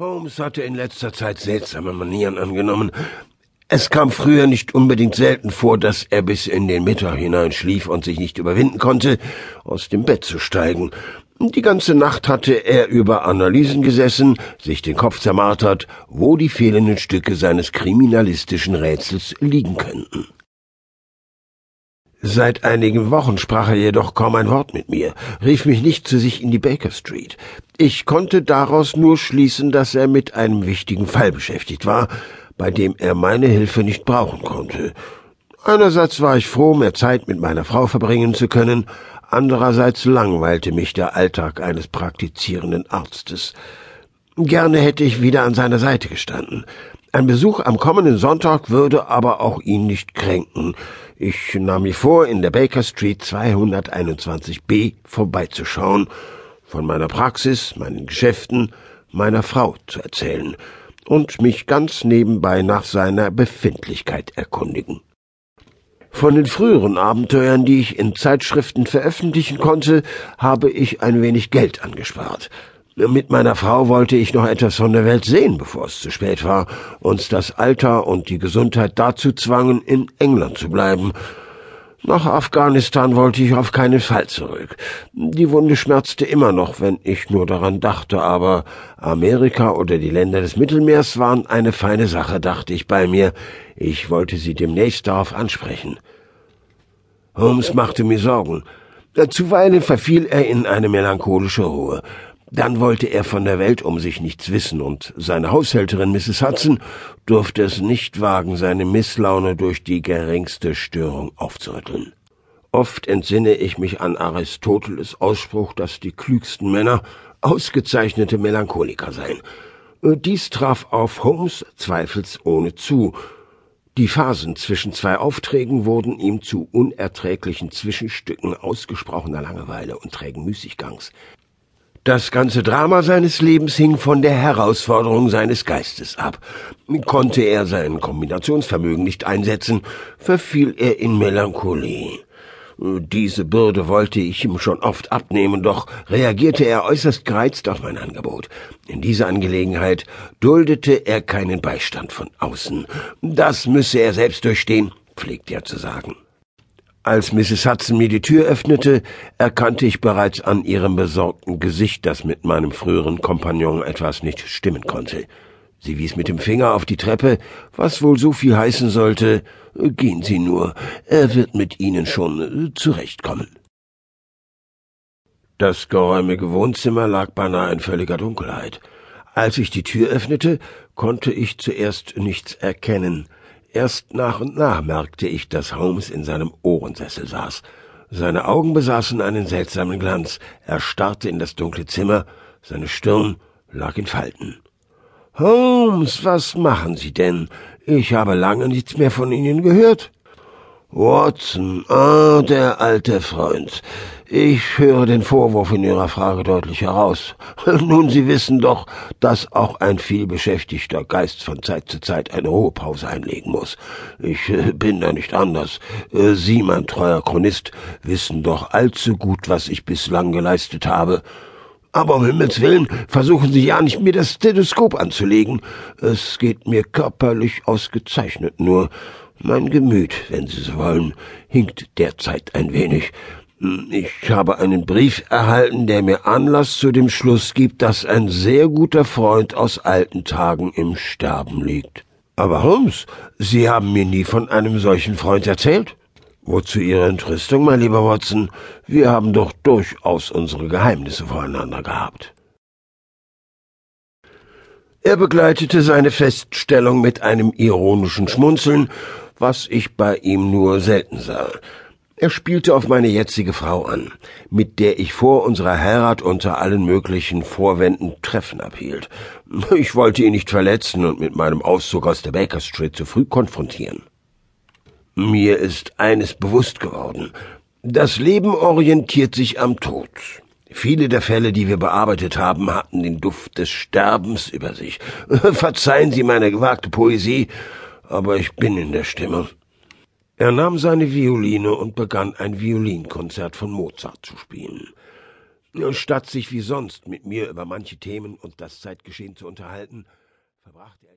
Holmes hatte in letzter Zeit seltsame Manieren angenommen. Es kam früher nicht unbedingt selten vor, dass er bis in den Mittag hinein schlief und sich nicht überwinden konnte, aus dem Bett zu steigen. Die ganze Nacht hatte er über Analysen gesessen, sich den Kopf zermartert, wo die fehlenden Stücke seines kriminalistischen Rätsels liegen könnten. Seit einigen Wochen sprach er jedoch kaum ein Wort mit mir, rief mich nicht zu sich in die Baker Street. Ich konnte daraus nur schließen, dass er mit einem wichtigen Fall beschäftigt war, bei dem er meine Hilfe nicht brauchen konnte. Einerseits war ich froh, mehr Zeit mit meiner Frau verbringen zu können, andererseits langweilte mich der Alltag eines praktizierenden Arztes. Gerne hätte ich wieder an seiner Seite gestanden. Ein Besuch am kommenden Sonntag würde aber auch ihn nicht kränken. Ich nahm mir vor, in der Baker Street 221b vorbeizuschauen, von meiner Praxis, meinen Geschäften, meiner Frau zu erzählen und mich ganz nebenbei nach seiner Befindlichkeit erkundigen. Von den früheren Abenteuern, die ich in Zeitschriften veröffentlichen konnte, habe ich ein wenig Geld angespart. Mit meiner Frau wollte ich noch etwas von der Welt sehen, bevor es zu spät war, uns das Alter und die Gesundheit dazu zwangen, in England zu bleiben. Nach Afghanistan wollte ich auf keinen Fall zurück. Die Wunde schmerzte immer noch, wenn ich nur daran dachte, aber Amerika oder die Länder des Mittelmeers waren eine feine Sache, dachte ich bei mir. Ich wollte sie demnächst darauf ansprechen. Holmes machte mir Sorgen. Zuweilen verfiel er in eine melancholische Ruhe. Dann wollte er von der Welt um sich nichts wissen, und seine Haushälterin Mrs. Hudson durfte es nicht wagen, seine Misslaune durch die geringste Störung aufzurütteln. Oft entsinne ich mich an Aristoteles Ausspruch, dass die klügsten Männer ausgezeichnete Melancholiker seien. Dies traf auf Holmes zweifelsohne zu. Die Phasen zwischen zwei Aufträgen wurden ihm zu unerträglichen Zwischenstücken ausgesprochener Langeweile und trägen Müßiggangs. Das ganze Drama seines Lebens hing von der Herausforderung seines Geistes ab. Konnte er sein Kombinationsvermögen nicht einsetzen, verfiel er in Melancholie. Diese Bürde wollte ich ihm schon oft abnehmen, doch reagierte er äußerst gereizt auf mein Angebot. In dieser Angelegenheit duldete er keinen Beistand von außen. Das müsse er selbst durchstehen, pflegte er zu sagen. Als Mrs. Hudson mir die Tür öffnete, erkannte ich bereits an ihrem besorgten Gesicht, dass mit meinem früheren Kompagnon etwas nicht stimmen konnte. Sie wies mit dem Finger auf die Treppe, was wohl so viel heißen sollte, gehen Sie nur, er wird mit Ihnen schon äh, zurechtkommen. Das geräumige Wohnzimmer lag beinahe in völliger Dunkelheit. Als ich die Tür öffnete, konnte ich zuerst nichts erkennen, Erst nach und nach merkte ich, dass Holmes in seinem Ohrensessel saß. Seine Augen besaßen einen seltsamen Glanz. Er starrte in das dunkle Zimmer, seine Stirn lag in Falten. Holmes, was machen Sie denn? Ich habe lange nichts mehr von Ihnen gehört. Watson, ah, der alte Freund. Ich höre den Vorwurf in Ihrer Frage deutlich heraus. Nun, Sie wissen doch, dass auch ein vielbeschäftigter Geist von Zeit zu Zeit eine Ruhepause einlegen muss. Ich äh, bin da nicht anders. Äh, Sie, mein treuer Chronist, wissen doch allzu gut, was ich bislang geleistet habe. Aber um Himmels willen, versuchen Sie ja nicht, mir das Stethoskop anzulegen. Es geht mir körperlich ausgezeichnet, nur mein Gemüt, wenn Sie so wollen, hinkt derzeit ein wenig. Ich habe einen Brief erhalten, der mir Anlass zu dem Schluss gibt, dass ein sehr guter Freund aus alten Tagen im Sterben liegt. Aber Holmes, Sie haben mir nie von einem solchen Freund erzählt. Wozu Ihre Entrüstung, mein lieber Watson? Wir haben doch durchaus unsere Geheimnisse voreinander gehabt. Er begleitete seine Feststellung mit einem ironischen Schmunzeln was ich bei ihm nur selten sah. Er spielte auf meine jetzige Frau an, mit der ich vor unserer Heirat unter allen möglichen Vorwänden Treffen abhielt. Ich wollte ihn nicht verletzen und mit meinem Auszug aus der Baker Street zu früh konfrontieren. Mir ist eines bewusst geworden. Das Leben orientiert sich am Tod. Viele der Fälle, die wir bearbeitet haben, hatten den Duft des Sterbens über sich. Verzeihen Sie meine gewagte Poesie, aber ich bin in der Stimme. Er nahm seine Violine und begann ein Violinkonzert von Mozart zu spielen. Statt sich wie sonst mit mir über manche Themen und das Zeitgeschehen zu unterhalten, verbrachte er